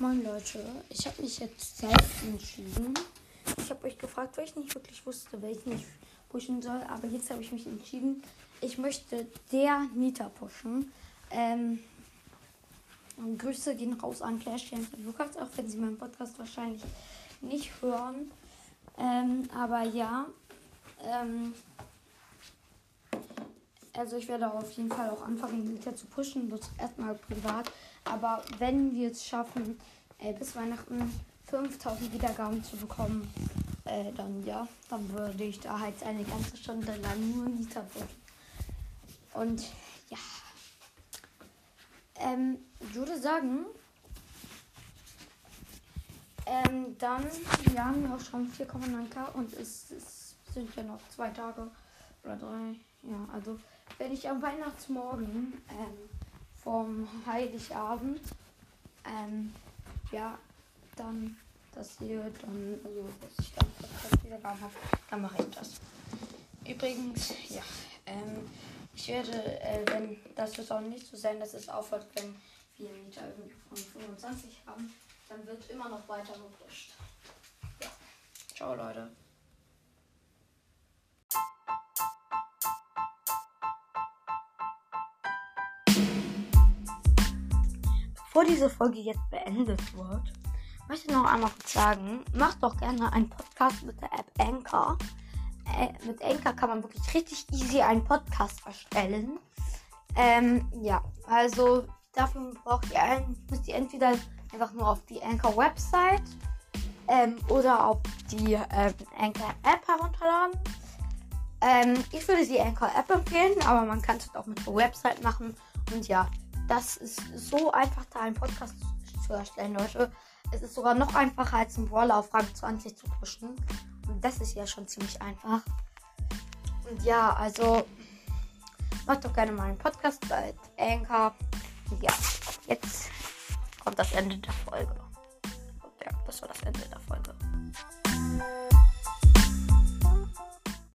Moin Leute, ich habe mich jetzt selbst entschieden. Ich habe euch gefragt, weil ich nicht wirklich wusste, welchen ich pushen soll, aber jetzt habe ich mich entschieden. Ich möchte der Nita pushen. Ähm, Grüße gehen raus an Clash und Lukas, auch wenn sie meinen Podcast wahrscheinlich nicht hören. Ähm, aber ja, ähm, also ich werde auf jeden Fall auch anfangen, Nita zu pushen, das erstmal privat. Aber wenn wir es schaffen, äh, bis Weihnachten 5000 Wiedergaben zu bekommen, äh, dann ja, dann würde ich da halt eine ganze Stunde lang nur Nita pushen. Und ja, ähm, ich würde sagen, ähm, dann, wir haben ja auch schon 4,9k und es, es sind ja noch zwei Tage oder drei. Ja, also wenn ich am Weihnachtsmorgen ähm, vom Heiligabend, ähm, ja, dann das hier, dann, also, dass ich dann wieder warm habe, dann mache ich das. Übrigens, ja, ähm, ich werde, äh, wenn, das wird auch nicht so sein, dass es aufhört, wenn wir Mieter irgendwie von 25 haben, dann wird immer noch weiter gepusht. Ja, ciao Leute. Bevor diese Folge jetzt beendet wird, möchte ich noch einmal kurz sagen, macht doch gerne einen Podcast mit der App Anchor. Äh, mit Anchor kann man wirklich richtig easy einen Podcast erstellen. Ähm, ja, also dafür braucht ihr ein, müsst ihr entweder einfach nur auf die Anchor Website ähm, oder auf die ähm, Anchor App herunterladen. Ähm, ich würde die Anchor App empfehlen, aber man kann es auch mit der Website machen. Und ja, das ist so einfach, da einen Podcast zu erstellen, Leute. Es ist sogar noch einfacher als ein Brawler auf Rang 20 zu pushen. Und das ist ja schon ziemlich einfach. Und ja, also macht doch gerne mal einen Podcast bei Anchor. Ja, jetzt kommt das Ende der Folge.